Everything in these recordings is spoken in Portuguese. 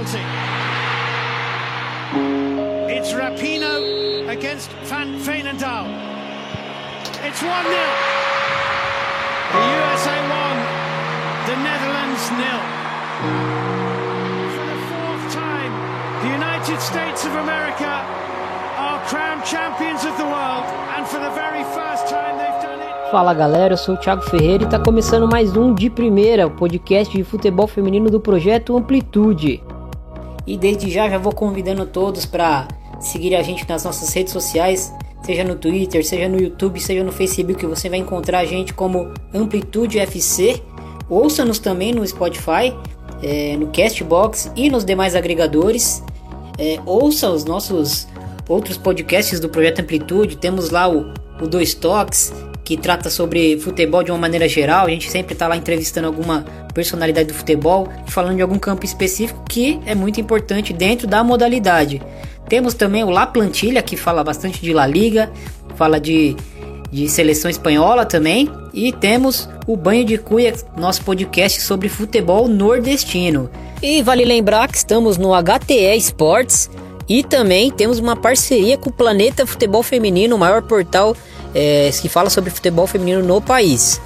penalty. It's Rapino against Van Veenendaal. It's 1 0. The USA 1, the Netherlands nil. For the fourth time, the United States of America are crowned champions of the world, and for the very first time they've. Fala galera, eu sou o Thiago Ferreira e está começando mais um de primeira, o podcast de futebol feminino do projeto Amplitude. E desde já já vou convidando todos para seguir a gente nas nossas redes sociais, seja no Twitter, seja no YouTube, seja no Facebook, você vai encontrar a gente como Amplitude FC. Ouça-nos também no Spotify, é, no Castbox e nos demais agregadores. É, ouça os nossos outros podcasts do Projeto Amplitude. Temos lá o, o Dois Toques, que trata sobre futebol de uma maneira geral. A gente sempre está lá entrevistando alguma personalidade do futebol, falando de algum campo específico que é muito importante dentro da modalidade. Temos também o La Plantilha, que fala bastante de La Liga, fala de, de seleção espanhola também. E temos o Banho de Cuia, nosso podcast sobre futebol nordestino. E vale lembrar que estamos no HTE Sports e também temos uma parceria com o Planeta Futebol Feminino, o maior portal é, que fala sobre futebol feminino no país.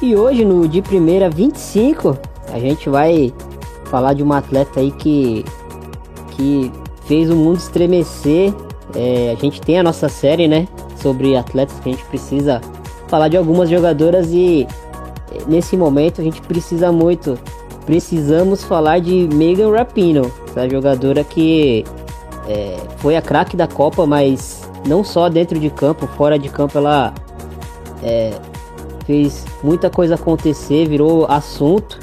E hoje, no de primeira 25, a gente vai falar de uma atleta aí que, que fez o mundo estremecer. É, a gente tem a nossa série, né? Sobre atletas que a gente precisa falar de algumas jogadoras e é, nesse momento a gente precisa muito. Precisamos falar de Megan Rapinoe, essa jogadora que é, foi a craque da Copa, mas não só dentro de campo, fora de campo ela é, fez muita coisa acontecer, virou assunto.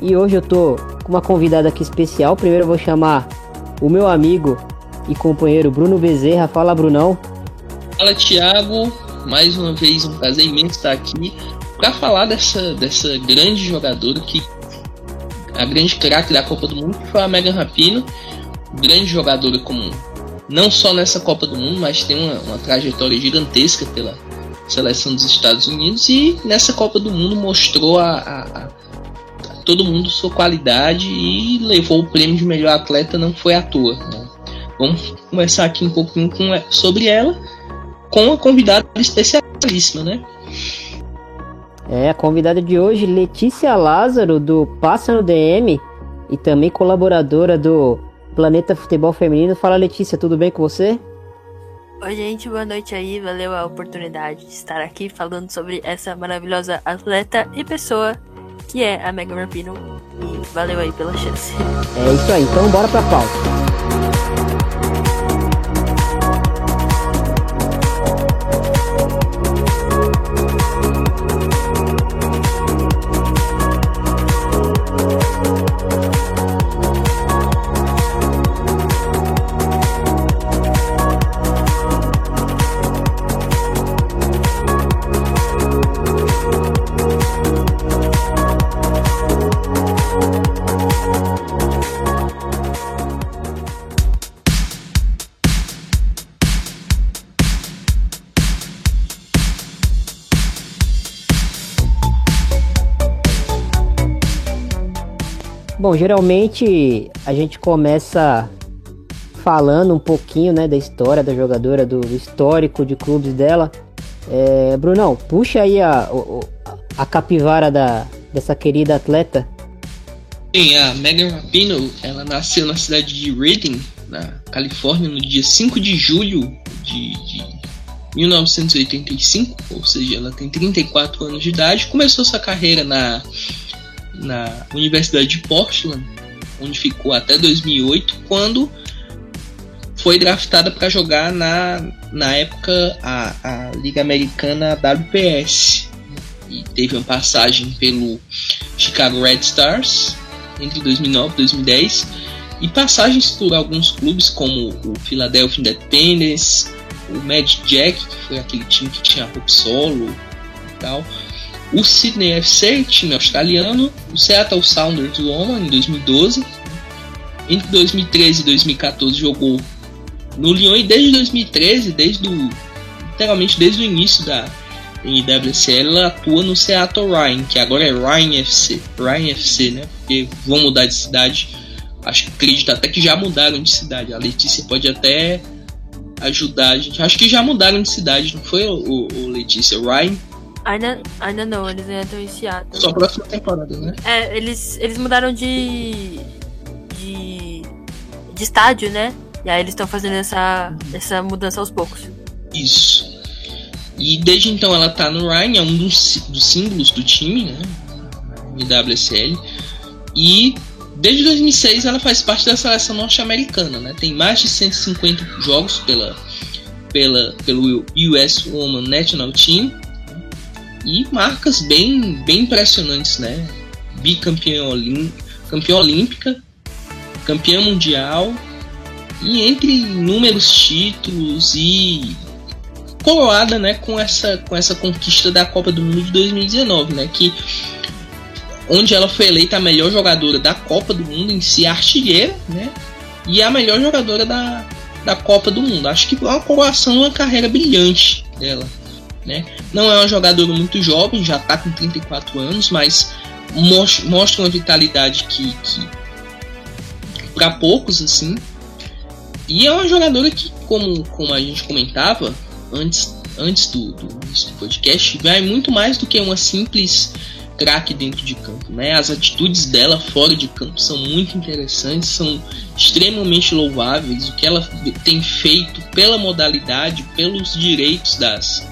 E hoje eu tô com uma convidada aqui especial. Primeiro eu vou chamar o meu amigo e companheiro Bruno Bezerra. Fala, Brunão. Fala, Thiago. Mais uma vez um prazer imenso estar aqui para falar dessa, dessa grande jogadora que a grande craque da Copa do Mundo que foi a Megan Rapino, grande jogadora como não só nessa Copa do Mundo, mas tem uma, uma trajetória gigantesca pela seleção dos Estados Unidos e nessa Copa do Mundo mostrou a, a, a, a todo mundo sua qualidade e levou o prêmio de melhor atleta, não foi à toa. Né? Vamos conversar aqui um pouquinho com, sobre ela com a convidada especialíssima, né? É, a convidada de hoje, Letícia Lázaro, do Passa no DM, e também colaboradora do Planeta Futebol Feminino. Fala Letícia, tudo bem com você? Oi, gente, boa noite aí. Valeu a oportunidade de estar aqui falando sobre essa maravilhosa atleta e pessoa que é a Megan Rapinoe. E valeu aí pela chance. É isso aí, então bora pra pauta. Bom, geralmente a gente começa falando um pouquinho né, da história da jogadora, do, histórico de clubes dela. É, Brunão, puxa aí a, a capivara da, dessa querida atleta. Sim, a Megan Rapinoe, ela nasceu na cidade de Reading, na Califórnia, no dia 5 de julho de, de 1985, ou seja, ela tem 34 anos de idade. Começou sua carreira na na Universidade de Portland, onde ficou até 2008, quando foi draftada para jogar na, na época a, a Liga Americana WPS. E teve uma passagem pelo Chicago Red Stars entre 2009 e 2010 e passagens por alguns clubes como o Philadelphia Independence, o Mad Jack, que foi aquele time que tinha Hope Solo e tal, o Sydney FC, time australiano, o Seattle Sounders do Loma em 2012. Entre 2013 e 2014 jogou no Lyon e desde 2013, desde o, literalmente desde o início da, NWSL, ela atua no Seattle Ryan, que agora é Ryan FC, Ryan FC, né? Porque vão mudar de cidade. Acho que acredito até que já mudaram de cidade. A Letícia pode até ajudar a gente. Acho que já mudaram de cidade, não foi o, o Letícia? Ryan? Ainda, ainda não, eles ainda estão em Seattle. Só próxima temporada, né? É, eles, eles mudaram de. de. de estádio, né? E aí eles estão fazendo essa, essa mudança aos poucos. Isso. E desde então ela tá no Ryan, é um dos, dos símbolos do time, né? MWSL. E desde 2006 ela faz parte da seleção norte-americana, né? Tem mais de 150 jogos pela, pela, pelo US Women National Team e marcas bem, bem impressionantes, né? Bicampeã olim, campeã olímpica, campeã mundial e entre inúmeros títulos e coroada, né, com essa com essa conquista da Copa do Mundo de 2019, né, que onde ela foi eleita a melhor jogadora da Copa do Mundo em si, artilheira, né, e a melhor jogadora da, da Copa do Mundo. Acho que é uma coroação, uma carreira brilhante dela, né. Não é uma jogadora muito jovem, já está com 34 anos, mas mostra uma vitalidade que, que para poucos assim. E é uma jogadora que, como, como a gente comentava, antes, antes do, do, do podcast, vai muito mais do que uma simples craque dentro de campo, né? As atitudes dela fora de campo são muito interessantes, são extremamente louváveis. O que ela tem feito pela modalidade, pelos direitos das,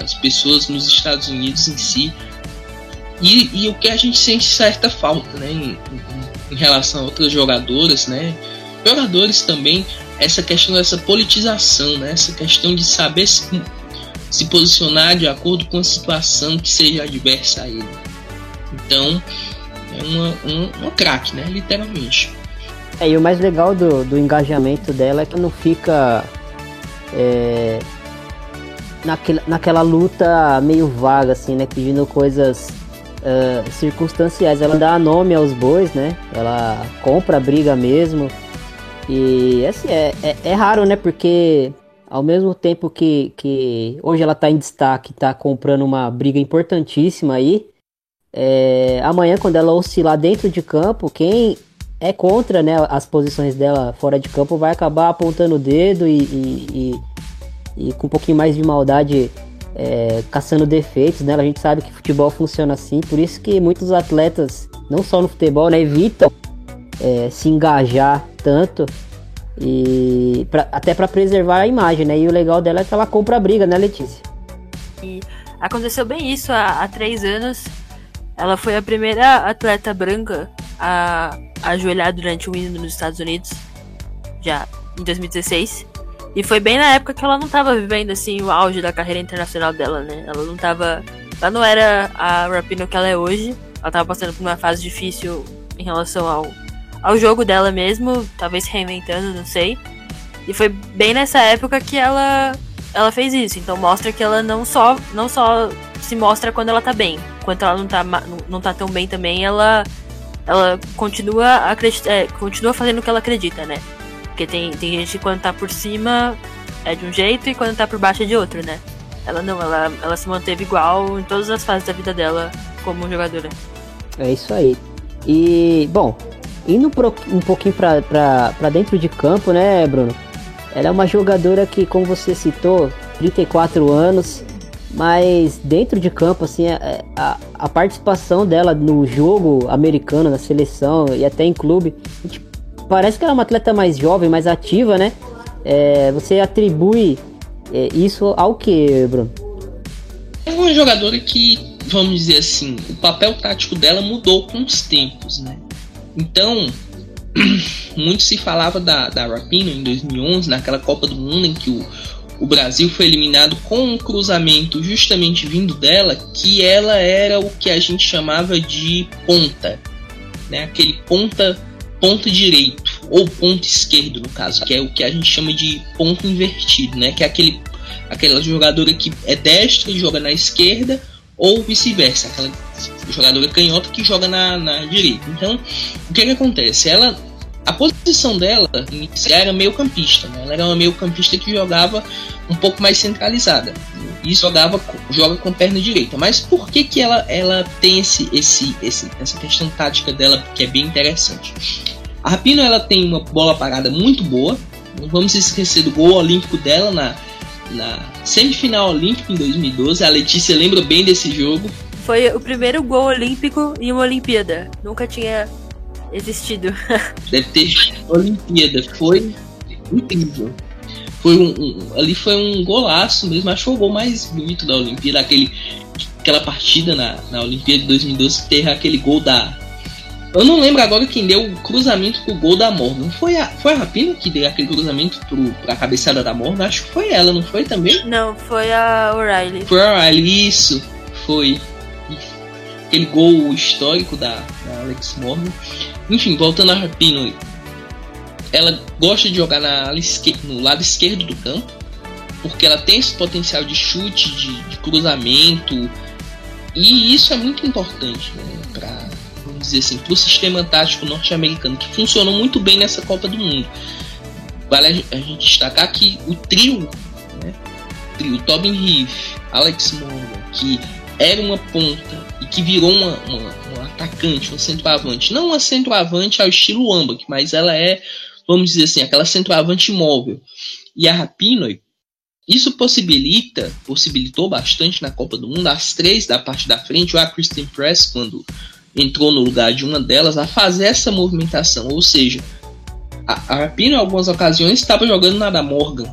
das pessoas nos Estados Unidos em si, e, e o que a gente sente certa falta, né? Em, em, relação a outras jogadoras, né? Jogadores também essa questão dessa politização, né? essa questão de saber se, se posicionar de acordo com a situação que seja adversa a ele. Então, é uma, uma, uma craque, né? literalmente. É, e o mais legal do, do engajamento dela é que não fica é, naquela, naquela luta meio vaga, assim, né? Pedindo coisas uh, circunstanciais. Ela dá nome aos bois, né? Ela compra a briga mesmo. E assim, é, é, é, raro, né? Porque ao mesmo tempo que, que hoje ela tá em destaque, tá comprando uma briga importantíssima aí, é, amanhã quando ela oscilar dentro de campo, quem é contra né, as posições dela fora de campo vai acabar apontando o dedo e, e, e, e com um pouquinho mais de maldade é, caçando defeitos, né? A gente sabe que futebol funciona assim, por isso que muitos atletas, não só no futebol, né, evitam é, se engajar tanto e pra, até para preservar a imagem, né? E o legal dela é que ela compra a briga, né, Letícia? E aconteceu bem isso há, há três anos. Ela foi a primeira atleta branca a, ajoelhar durante o hino nos Estados Unidos, já em 2016. E foi bem na época que ela não estava vivendo assim o auge da carreira internacional dela, né? Ela não tava. Ela não era a Rapino que ela é hoje. Ela estava passando por uma fase difícil em relação ao ao jogo dela mesmo, talvez reinventando, não sei. E foi bem nessa época que ela ela fez isso. Então mostra que ela não só não só se mostra quando ela tá bem, quando ela não tá não tá tão bem também, ela ela continua é, continua fazendo o que ela acredita, né? Porque tem, tem gente que quando tá por cima é de um jeito e quando tá por baixo é de outro, né? Ela não, ela, ela se manteve igual em todas as fases da vida dela como jogadora. É isso aí. E, bom, Indo pro, um pouquinho para dentro de campo, né, Bruno? Ela é uma jogadora que, como você citou, 34 anos, mas dentro de campo, assim, a, é, a, a participação dela no jogo americano, na seleção e até em clube, parece que ela é uma atleta mais jovem, mais ativa, né? É, você atribui é, isso ao que, Bruno? É uma jogadora que, vamos dizer assim, o papel tático dela mudou com os tempos, né? Então, muito se falava da, da Rapino em 2011, naquela Copa do Mundo em que o, o Brasil foi eliminado com um cruzamento justamente vindo dela, que ela era o que a gente chamava de ponta, né? aquele ponta, ponta direito, ou ponta esquerdo no caso, que é o que a gente chama de ponto invertido, né? que é aquele, aquela jogadora que é destra e joga na esquerda, ou vice-versa, aquela jogadora canhota que joga na, na direita. Então, o que, que acontece? Ela A posição dela era meio campista, né? ela era uma meio campista que jogava um pouco mais centralizada e jogava joga com perna direita. Mas por que que ela, ela tem esse, esse, esse, essa questão tática dela que é bem interessante? A Rapino ela tem uma bola parada muito boa. Não vamos esquecer do gol olímpico dela na, na semifinal olímpica em 2012. A Letícia lembra bem desse jogo. Foi o primeiro gol olímpico em uma Olimpíada. Nunca tinha existido. Deve ter Olimpíada. Foi incrível. Foi um, um, ali foi um golaço mesmo. Acho o gol mais bonito da Olimpíada. Aquele, aquela partida na, na Olimpíada de 2012 que teve aquele gol da. Eu não lembro agora quem deu o cruzamento pro gol da Morgan. Foi a, foi a Rapina que deu aquele cruzamento pro, pra cabeçada da Morgan? Acho que foi ela, não foi também? Não, foi a O'Reilly. Foi a O'Reilly, isso. Foi. Aquele gol histórico da, da Alex Morgan. Enfim, voltando a Rapino, ela gosta de jogar na, no lado esquerdo do campo, porque ela tem esse potencial de chute, de, de cruzamento, e isso é muito importante né, para dizer assim, para o sistema tático norte-americano, que funcionou muito bem nessa Copa do Mundo. Vale a gente destacar que o trio, né, o trio Tobin Heath, Alex Morgan, que era uma ponta e que virou uma, uma atacante, um centroavante. Não uma centroavante ao estilo Ambach, mas ela é, vamos dizer assim, aquela centroavante móvel. E a Rapinoe, isso possibilita, possibilitou bastante na Copa do Mundo, as três da parte da frente, ou a Kristen Press, quando entrou no lugar de uma delas, a fazer essa movimentação. Ou seja, a, a Rapino em algumas ocasiões estava jogando na da Morgan,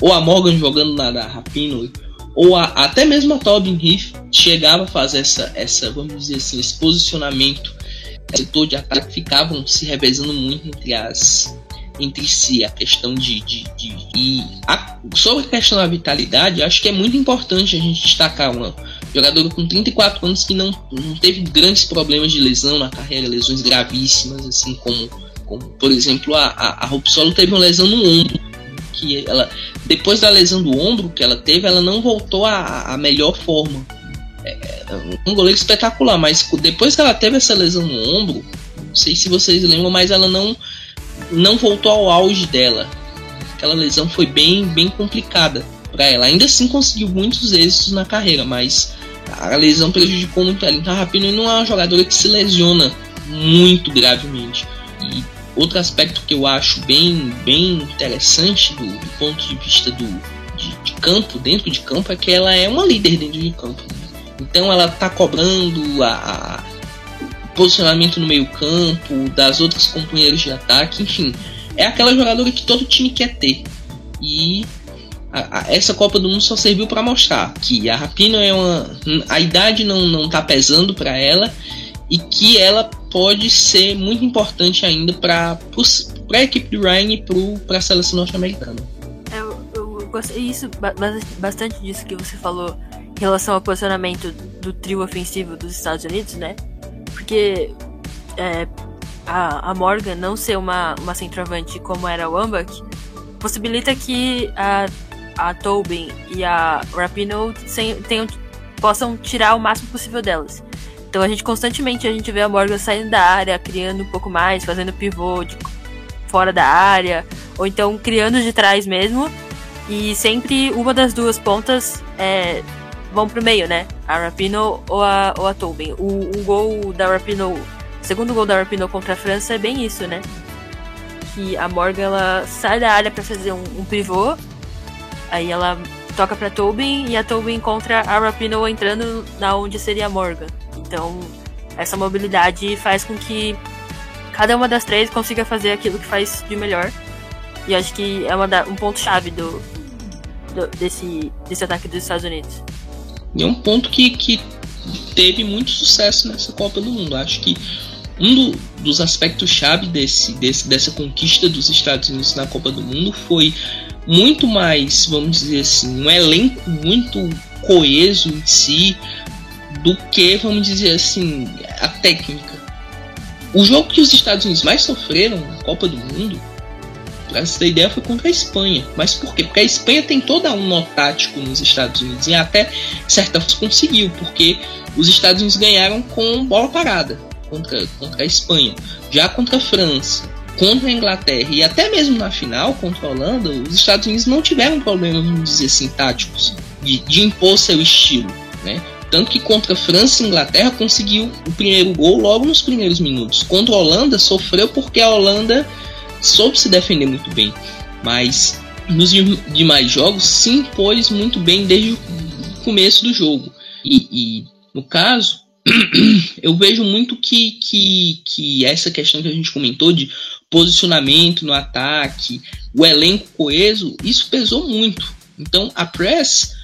ou a Morgan jogando na da Rapino, ou a, até mesmo a Tobin Heath chegava a fazer essa, essa, vamos dizer assim, esse posicionamento, esse setor de ataque ficavam se revezando muito entre as entre si a questão de, de, de e a, sobre a questão da vitalidade acho que é muito importante a gente destacar uma jogadora com 34 anos que não, não teve grandes problemas de lesão na carreira lesões gravíssimas assim como, como por exemplo a, a, a Rupsolo teve uma lesão no ombro que ela depois da lesão do ombro que ela teve, ela não voltou à, melhor forma. É, um goleiro espetacular, mas depois que ela teve essa lesão no ombro, não sei se vocês lembram, mas ela não não voltou ao auge dela. Aquela lesão foi bem bem complicada para ela. Ainda assim conseguiu muitos êxitos na carreira, mas a lesão prejudicou muito ela. Então a Rapinoe não é uma jogadora que se lesiona muito gravemente. E Outro aspecto que eu acho bem, bem interessante do, do ponto de vista do, de, de, campo, dentro de campo, é que ela é uma líder dentro de campo. Né? Então ela está cobrando a, a, posicionamento no meio campo, das outras companheiras de ataque, enfim. É aquela jogadora que todo time quer ter. E a, a, essa Copa do Mundo só serviu para mostrar que a Rapino é uma. A idade não, não tá pesando para ela e que ela pode ser muito importante ainda para a equipe do Ryan e para a seleção norte-americana. É, eu, eu gostei isso, bastante disso que você falou em relação ao posicionamento do trio ofensivo dos Estados Unidos, né? Porque é, a, a, Morgan não ser uma, uma centroavante como era o Ambach possibilita que a, a Tobin e a Rapino tenham, possam tirar o máximo possível delas. Então a gente constantemente a gente vê a Morgan saindo da área, criando um pouco mais, fazendo pivô de fora da área, ou então criando de trás mesmo. E sempre uma das duas pontas é, vão pro meio, né? A Rapino ou a, ou a Tobin. O, o gol da Rapino, o segundo gol da Rapino contra a França é bem isso, né? Que a Morgan ela sai da área para fazer um, um pivô, aí ela toca para Tobin e a Tobin encontra a Rapino entrando na onde seria a Morgan. Então, essa mobilidade faz com que cada uma das três consiga fazer aquilo que faz de melhor. E acho que é da, um ponto-chave do, do, desse, desse ataque dos Estados Unidos. E é um ponto que, que teve muito sucesso nessa Copa do Mundo. Acho que um do, dos aspectos-chave desse, desse, dessa conquista dos Estados Unidos na Copa do Mundo foi muito mais, vamos dizer assim, um elenco muito coeso em si, do que, vamos dizer assim, a técnica. O jogo que os Estados Unidos mais sofreram na Copa do Mundo, pra você ter ideia, foi contra a Espanha. Mas por quê? Porque a Espanha tem toda um nó tático nos Estados Unidos e até certa forma conseguiu, porque os Estados Unidos ganharam com bola parada contra, contra a Espanha. Já contra a França, contra a Inglaterra e até mesmo na final contra a Holanda, os Estados Unidos não tiveram problemas, vamos dizer assim, táticos, de, de impor seu estilo, né? Tanto que contra a França e Inglaterra conseguiu o primeiro gol logo nos primeiros minutos. Contra a Holanda sofreu porque a Holanda soube se defender muito bem. Mas nos demais jogos se impôs muito bem desde o começo do jogo. E, e no caso, eu vejo muito que, que, que essa questão que a gente comentou de posicionamento no ataque, o elenco coeso, isso pesou muito. Então a Press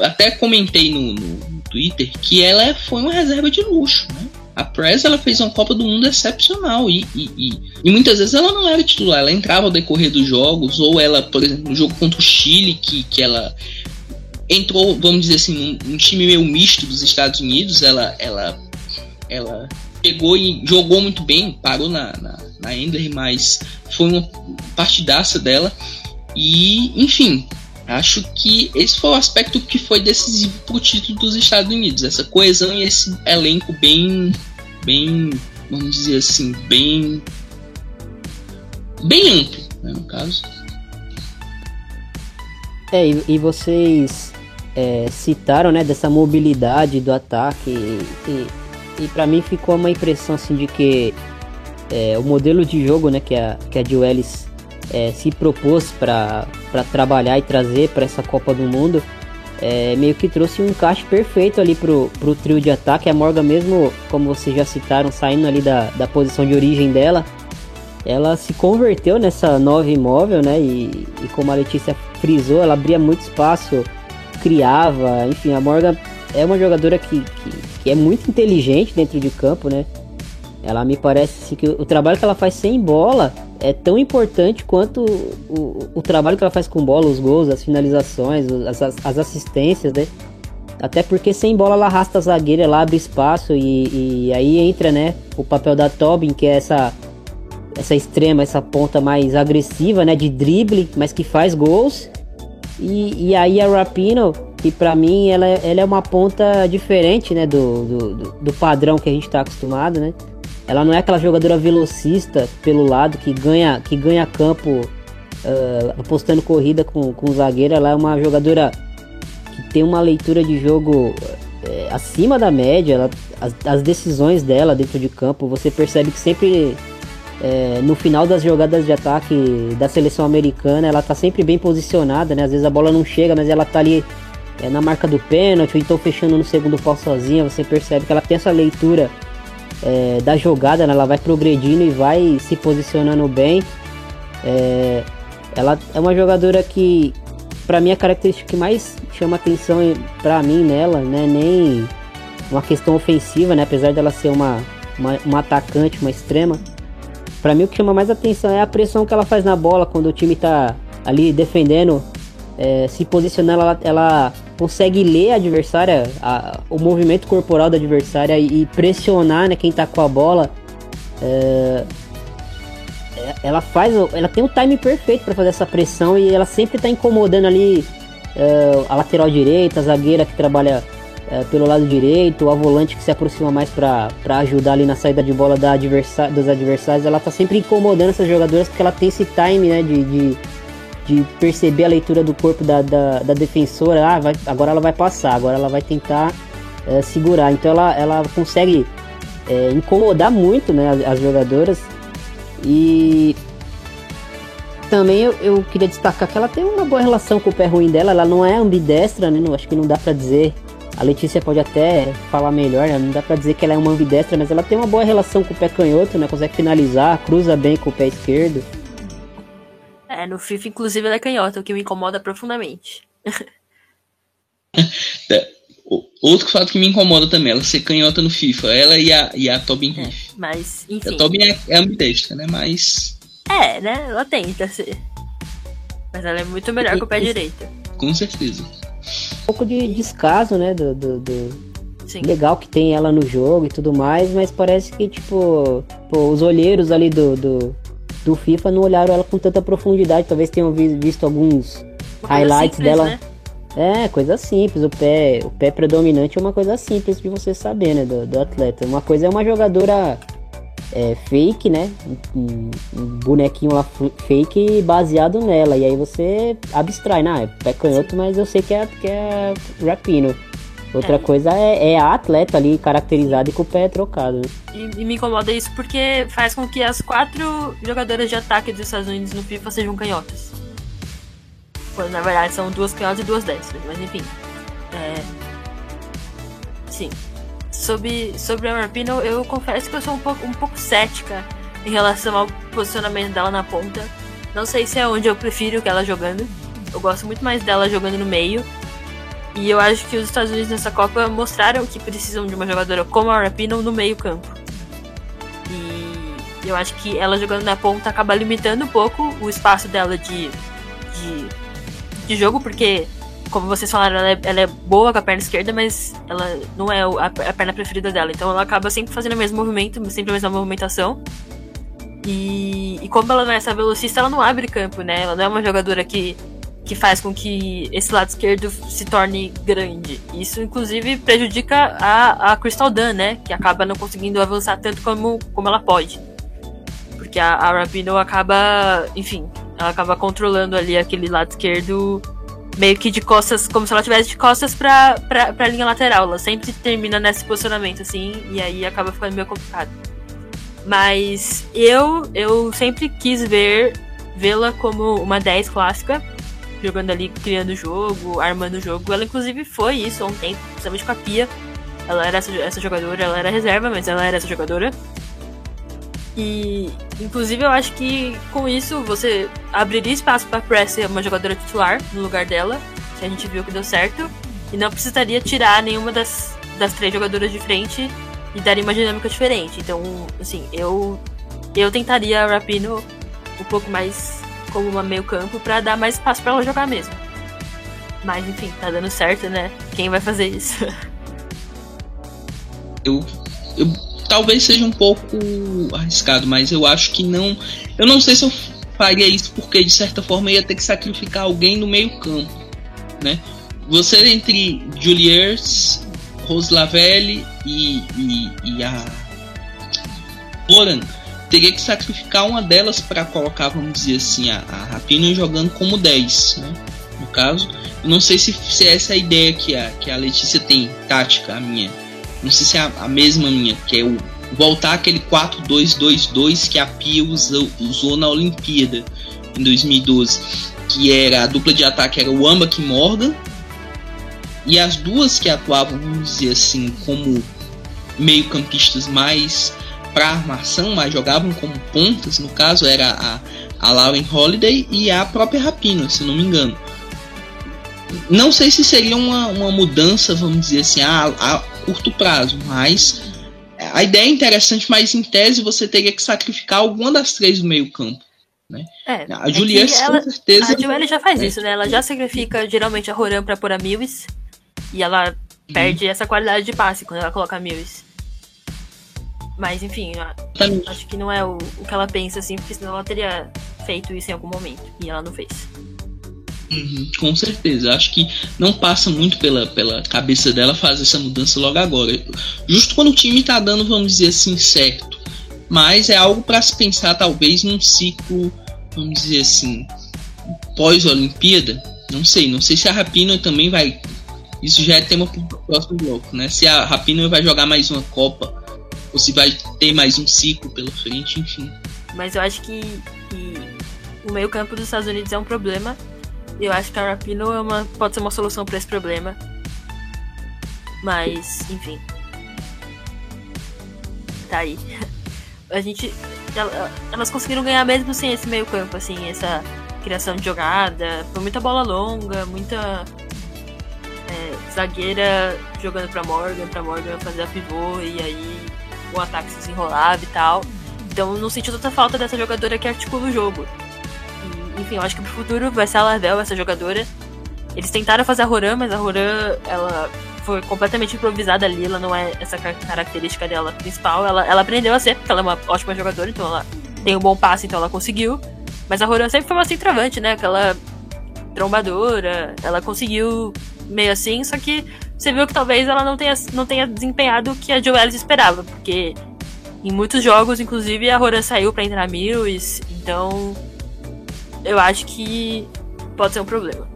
até comentei no, no, Twitter que ela foi uma reserva de luxo, né? A Press ela fez uma Copa do Mundo excepcional e, e, e, e, muitas vezes ela não era titular, ela entrava ao decorrer dos jogos, ou ela, por exemplo, no jogo contra o Chile, que, que ela entrou, vamos dizer assim, um, um time meio misto dos Estados Unidos, ela, ela, ela pegou e jogou muito bem, parou na, na, na Ender, mas foi uma partidaça dela. E, enfim, Acho que esse foi o aspecto que foi decisivo para o título dos Estados Unidos, essa coesão e esse elenco bem, bem, vamos dizer assim, bem, bem amplo, né, no caso. É, e, e vocês é, citaram, né, dessa mobilidade do ataque e, e, e para mim ficou uma impressão assim de que é, o modelo de jogo, né, que a que a Jill Ellis é, se propôs para trabalhar e trazer para essa Copa do Mundo, é, meio que trouxe um encaixe perfeito ali pro, pro trio de ataque. A Morgan mesmo, como vocês já citaram, saindo ali da, da posição de origem dela, ela se converteu nessa nova imóvel, né? E, e como a Letícia frisou, ela abria muito espaço, criava, enfim, a Morgan é uma jogadora que, que, que é muito inteligente dentro de campo, né? Ela me parece que o trabalho que ela faz sem bola é tão importante quanto o, o, o, trabalho que ela faz com bola, os gols, as finalizações, as, as assistências, né? Até porque sem bola ela arrasta a zagueira, ela abre espaço e, e aí entra, né, o papel da Tobin, que é essa essa extrema, essa ponta mais agressiva, né, de drible, mas que faz gols. E, e aí a Rapino, que para mim ela, ela é uma ponta diferente, né, do, do, do padrão que a gente está acostumado, né? Ela não é aquela jogadora velocista pelo lado que ganha, que ganha campo uh, apostando corrida com, com o zagueiro. Ela é uma jogadora que tem uma leitura de jogo uh, acima da média. Ela, as, as, decisões dela dentro de campo, você percebe que sempre uh, no final das jogadas de ataque da seleção americana, ela tá sempre bem posicionada, né? Às vezes a bola não chega, mas ela tá ali é, na marca do pênalti, ou então fechando no segundo pau sozinha. Você percebe que ela tem essa leitura é, da jogada, né? ela vai progredindo e vai se posicionando bem. É, ela é uma jogadora que, para mim, a característica que mais chama atenção para mim nela, né? Nem uma questão ofensiva, né? Apesar dela ser uma, uma, uma atacante, uma extrema. Para mim, o que chama mais atenção é a pressão que ela faz na bola quando o time tá ali defendendo, é, se posicionando. Ela, ela consegue ler a adversária, a, o movimento corporal da adversária e, e pressionar né, quem tá com a bola. É, é ela faz, ela tem o time perfeito para fazer essa pressão e ela sempre tá incomodando ali é, a lateral direita, a zagueira que trabalha é, pelo lado direito, a volante que se aproxima mais para ajudar ali na saída de bola da adversária, dos adversários. Ela tá sempre incomodando essas jogadoras porque ela tem esse time né, de, de de perceber a leitura do corpo da, da, da defensora, ah, vai, agora ela vai passar, agora ela vai tentar é, segurar. Então ela, ela consegue é, incomodar muito né, as, as, jogadoras. E também eu, eu, queria destacar que ela tem uma boa relação com o pé ruim dela, ela não é ambidestra, né? Não, acho que não dá pra dizer. A Letícia pode até falar melhor, né? não dá pra dizer que ela é uma ambidestra, mas ela tem uma boa relação com o pé canhoto, né? Consegue finalizar, cruza bem com o pé esquerdo. É, no FIFA, inclusive, ela é canhota, o que me incomoda profundamente. É, outro fato que me incomoda também, ela ser canhota no FIFA, ela e a, e a Tobin é, Mas, enfim. A Tobin é, é ambidestra, né? Mas. É, né? Ela tenta ser. Mas ela é muito melhor que o pé direito. Com certeza. Um pouco de descaso, né? Do, do, do... Legal que tem ela no jogo e tudo mais, mas parece que, tipo, pô, os olheiros ali do, do, do FIFA não olharam ela com tanta profundidade. Talvez tenham visto alguns highlights simples, dela. Né? É, coisa simples. O pé, o pé predominante é uma coisa simples de você saber, né? Do, do atleta. Uma coisa é uma jogadora é, fake, né? Um, um, bonequinho lá fake baseado nela. E aí você abstrai, não, é pé canhoto, mas eu sei que é, que é rapino. Outra é. coisa é, é, a atleta ali caracterizada e com o pé trocado. Né? E, e, me incomoda isso porque faz com que as quatro jogadoras de ataque dos Estados Unidos no FIFA sejam canhotas. Quando na verdade são duas canhotas e duas destras, mas enfim. É... Sim. Sobre, sobre a Rapino, eu confesso que eu sou um pouco, um pouco cética em relação ao posicionamento dela na ponta. Não sei se é onde eu prefiro que ela jogando. Eu gosto muito mais dela jogando no meio. E eu acho que os Estados Unidos nessa Copa mostraram que precisam de uma jogadora como a Rapino no meio campo. E eu acho que ela jogando na ponta acaba limitando um pouco o espaço dela de, de, de jogo, porque, como vocês falaram, ela é, ela é, boa com a perna esquerda, mas ela não é a, a perna preferida dela. Então ela acaba sempre fazendo o mesmo movimento, sempre a mesma movimentação. E, e como ela não é essa velocista, ela não abre campo, né? Ela não é uma jogadora que que faz com que esse lado esquerdo se torne grande. Isso, inclusive, prejudica a, a Crystal Dunn, né? Que acaba não conseguindo avançar tanto como, como ela pode. Porque a, a Rapino acaba, enfim, ela acaba controlando ali aquele lado esquerdo meio que de costas, como se ela tivesse de costas pra, pra, pra linha lateral. Ela sempre termina nesse posicionamento, assim, e aí acaba ficando meio complicado. Mas eu, eu sempre quis ver vê-la como uma 10 clássica jogando ali, criando o jogo, armando o jogo. Ela, inclusive, foi isso há um tempo, principalmente com a Pia. Ela era essa, essa jogadora, ela era reserva, mas ela era essa jogadora. E, inclusive, eu acho que com isso você abriria espaço para Press ser uma jogadora titular no lugar dela, que a gente viu que deu certo, e não precisaria tirar nenhuma das, das três jogadoras de frente e daria uma dinâmica diferente. Então, assim, eu eu tentaria a Rapino um pouco mais como uma meio campo para dar mais espaço para ela jogar mesmo. Mas enfim, tá dando certo, né? Quem vai fazer isso? eu, eu talvez seja um pouco arriscado, mas eu acho que não. Eu não sei se eu faria isso porque de certa forma ia ter que sacrificar alguém no meio campo, né? Você entre Juliers, Rose Lavelle e, e, e a Oran teria que sacrificar uma delas para colocar, vamos dizer assim, a, a jogando como 10, né? No caso, não sei se, se é essa a ideia que a, que a Letícia tem, tática, a minha. Não sei se é a, a mesma minha, que é o voltar aquele 4-2-2-2 que a Pia usou, usou na Olimpíada em 2012, que era a dupla de ataque era o Ambak e Morgan, e as duas que atuavam, vamos dizer assim, como meio-campistas mais para armação, mas jogavam como pontas, no caso era a, a Lauren Holiday e a própria Rapino, se não me engano. Não sei se seria uma, uma mudança, vamos dizer assim, a, a curto prazo, mas a ideia é interessante, mas em tese você teria que sacrificar alguma das três do meio campo. Né? É, a Juliette, é com certeza. A Joelle já faz é. isso, né? Ela já sacrifica geralmente a Roran pra pôr a Mills. E ela uhum. perde essa qualidade de passe quando ela coloca a Mills. Mas enfim, acho que não é o, o que ela pensa, assim, porque senão ela teria feito isso em algum momento. E ela não fez. Uhum, com certeza. Acho que não passa muito pela, pela cabeça dela fazer essa mudança logo agora. Justo quando o time tá dando, vamos dizer assim, certo. Mas é algo para se pensar, talvez, num ciclo, vamos dizer assim, pós-Olimpíada. Não sei, não sei se a Rapino também vai. Isso já é tema pro próximo bloco, né? Se a Rapino vai jogar mais uma Copa ou se vai ter mais um ciclo pela frente, enfim. Mas eu acho que, que o meio-campo dos Estados Unidos é um problema. Eu acho que a Rapino é uma, pode ser uma solução para esse problema. Mas, enfim. Tá aí. A gente. Elas conseguiram ganhar mesmo sem esse meio-campo, assim, essa criação de jogada. Foi muita bola longa, muita é, zagueira jogando pra Morgan, pra Morgan fazer a pivô e aí o ataque se desenrolava e tal. Então não senti tanta falta dessa jogadora que articula o jogo. E, enfim, eu acho que pro futuro vai ser a Lavelle essa jogadora. Eles tentaram fazer a Roran, mas a Roran, ela foi completamente improvisada ali, ela não é essa característica dela principal. Ela, ela aprendeu a ser, porque ela é uma ótima jogadora, então ela tem um bom passe, então ela conseguiu. Mas a Roran sempre foi uma centroavante, né? Aquela trombadora, ela conseguiu meio assim, só que você viu que talvez ela não tenha, não tenha desempenhado o que a Joelis esperava, porque Em muitos jogos, inclusive, a Roran saiu para entrar Mills, então eu acho que pode ser um problema.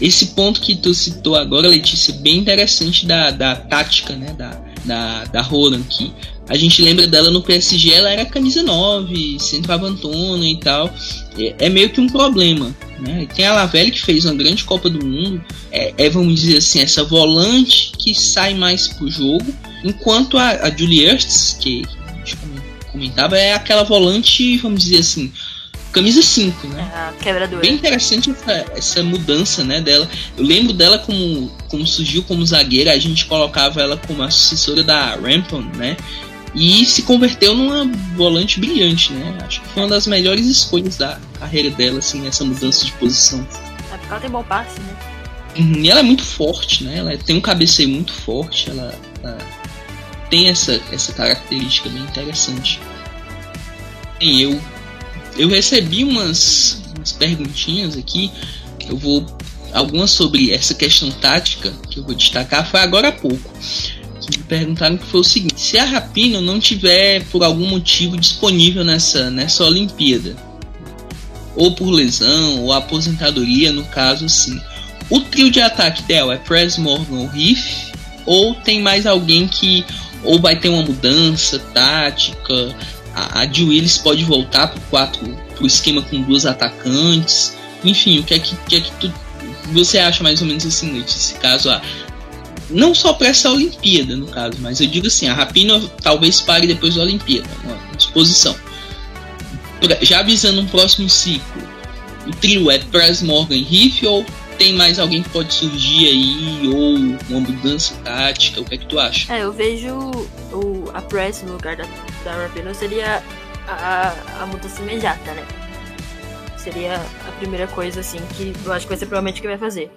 Esse ponto que tu citou agora, Letícia, é bem interessante da, da tática, né, da, da, da Roland, que a gente lembra dela no PSG, ela era camisa 9, centroavantona e tal. É, é, meio que um problema. Né? Tem a Lavelle que fez uma grande Copa do Mundo, é, é, vamos dizer assim, essa volante que sai mais pro jogo, enquanto a, a Julie Ertz, que a gente comentava, é aquela volante, vamos dizer assim, camisa 5, né? A quebradora. Bem interessante essa, essa mudança, né, dela. Eu lembro dela como, como surgiu como zagueira, a gente colocava ela como assessora da Rampton, né? E se converteu numa volante brilhante, né? Acho que foi uma das melhores escolhas da carreira dela, assim, essa mudança de posição. É porque ela tem bom passe, né? Uhum, e ela é muito forte, né? Ela tem um cabeceio muito forte, ela, ela tem essa, essa característica bem interessante. E eu eu recebi umas, umas perguntinhas aqui. Eu vou. Algumas sobre essa questão tática que eu vou destacar foi agora há pouco. Perguntaram que foi o seguinte: se a Rapino não tiver por algum motivo disponível nessa, nessa Olimpíada, ou por lesão, ou aposentadoria, no caso assim, o trio de ataque dela é Press Morgan ou Riff, ou tem mais alguém que ou vai ter uma mudança tática, a, a Willis pode voltar pro 4 pro esquema com duas atacantes. Enfim, o que é que, que, é que tu, você acha mais ou menos assim, nesse caso? A, não só para essa Olimpíada, no caso, mas eu digo assim, a Rapina talvez pare depois da Olimpíada, uma disposição. Já avisando um próximo ciclo, o trio é Press Morgan Riff ou tem mais alguém que pode surgir aí, ou uma mudança tática, o que é que tu acha? É, eu vejo o, a Press no lugar da, da Rapino seria a, a mudança imediata, né? Seria a primeira coisa, assim, que eu acho que vai ser provavelmente o que vai fazer.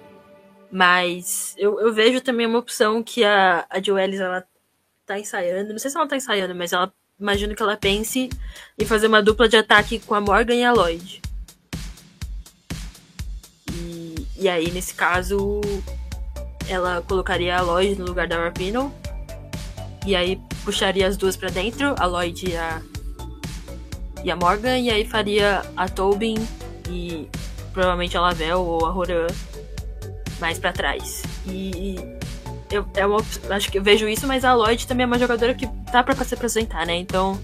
Mas eu, eu vejo também uma opção que a, a Joelis, ela tá ensaiando. Não sei se ela tá ensaiando, mas ela imagino que ela pense em fazer uma dupla de ataque com a Morgan e a Lloyd. E aí, nesse caso, ela colocaria a Lloyd no lugar da Rapino. E aí puxaria as duas para dentro, a Lloyd e a, e a Morgan. E aí faria a Tobin e provavelmente a Lavelle ou a Roran mais para trás. E eu, é uma, acho que eu vejo isso, mas a Lloyd também é uma jogadora que tá para se apresentar, né? Então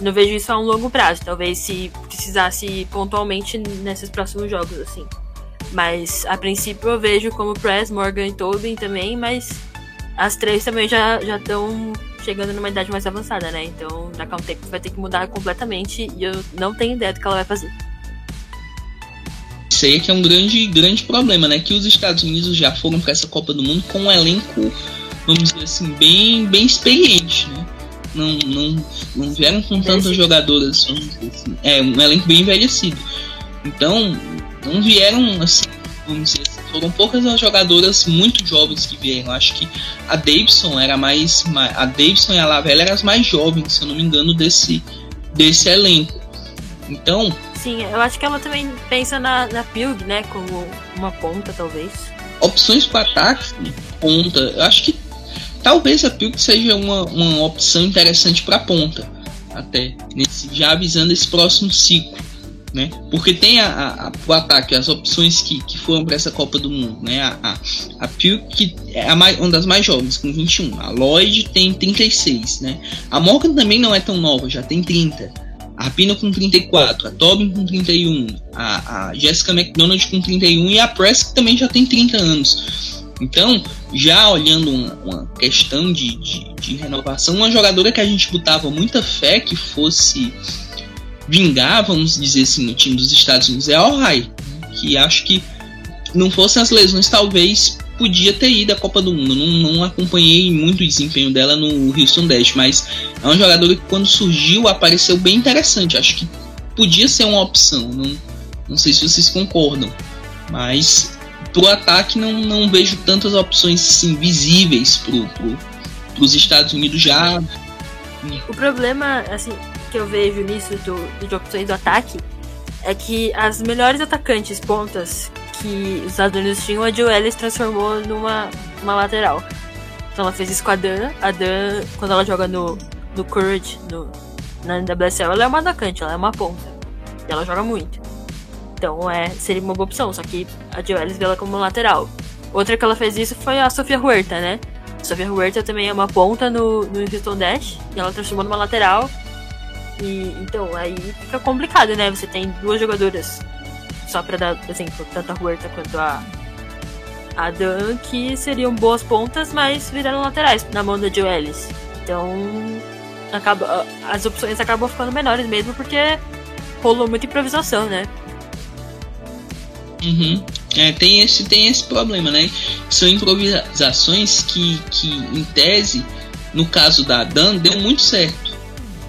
não vejo isso a um longo prazo. Talvez se precisasse pontualmente nesses próximos jogos, assim. Mas a princípio eu vejo como Press, Morgan e Tobin também, mas as três também já estão chegando numa idade mais avançada, né? Então daqui a um tempo vai ter que mudar completamente e eu não tenho ideia do que ela vai fazer. Isso aí é que é um grande, grande problema, né? Que os Estados Unidos já foram para essa Copa do Mundo com um elenco, vamos dizer assim, bem, bem experiente, né? Não, não, não vieram com tantas jogadoras, assim, é, um elenco bem envelhecido. Então, não vieram assim, vamos dizer assim, foram poucas as jogadoras muito jovens que vieram. Acho que a Davidson era mais, a Davidson e a Lavelle eram as mais jovens, se eu não me engano, desse desse elenco. Então, sim, eu acho que ela também pensa na, na Pilg, né, como uma ponta talvez. Opções para ataque, ponta. Eu acho que talvez a Pilg seja uma, uma opção interessante para ponta, até nesse, já avisando esse próximo ciclo né? Porque tem a, a, a, o ataque, as opções que, que foram para essa Copa do Mundo, né? A, a, a que é mais, uma das mais jovens, com 21. A Lloyd tem 36, né? A Morgan também não é tão nova, já tem 30. A Rapina com 34, a Tobin com 31, a, a Jessica McDonald com 31 e a Press que também já tem 30 anos. Então, já olhando uma, uma questão de, de, de, renovação, uma jogadora que a gente botava muita fé que fosse vingar, vamos dizer assim, no time dos Estados Unidos é a Ohio, que acho que não fossem as lesões, talvez podia ter ido à Copa do Mundo. Não, não acompanhei muito o desempenho dela no Houston Dash, mas é um jogador que quando surgiu apareceu bem interessante. Acho que podia ser uma opção. Não, não sei se vocês concordam, mas pro ataque não, não vejo tantas opções assim, visíveis pro, pro, pros Estados Unidos já. O problema, assim, que eu vejo nisso do, de opções do ataque é que as melhores atacantes pontas que os Estados Unidos tinham, a Joe Ellis transformou numa uma lateral. Então ela fez isso com a Dan. A Dan, quando ela joga no, no Courage, no, na WSL, ela é uma atacante, ela é uma ponta. E ela joga muito. Então é, seria uma boa opção, só que a Joelis vê ela como lateral. Outra que ela fez isso foi a Sofia Huerta, né? A Sofia Huerta também é uma ponta no, no Houston Dash, e ela transformou numa lateral. E então aí fica complicado, né? Você tem duas jogadoras, só pra dar exemplo, tanto a Huerta quanto a, a Dan, que seriam boas pontas, mas viraram laterais na mão da Joelis. Então acaba, as opções acabam ficando menores mesmo, porque rolou muita improvisação, né? Uhum. É, tem esse, tem esse problema, né? São improvisações que, que, em tese, no caso da Dan, deu muito certo.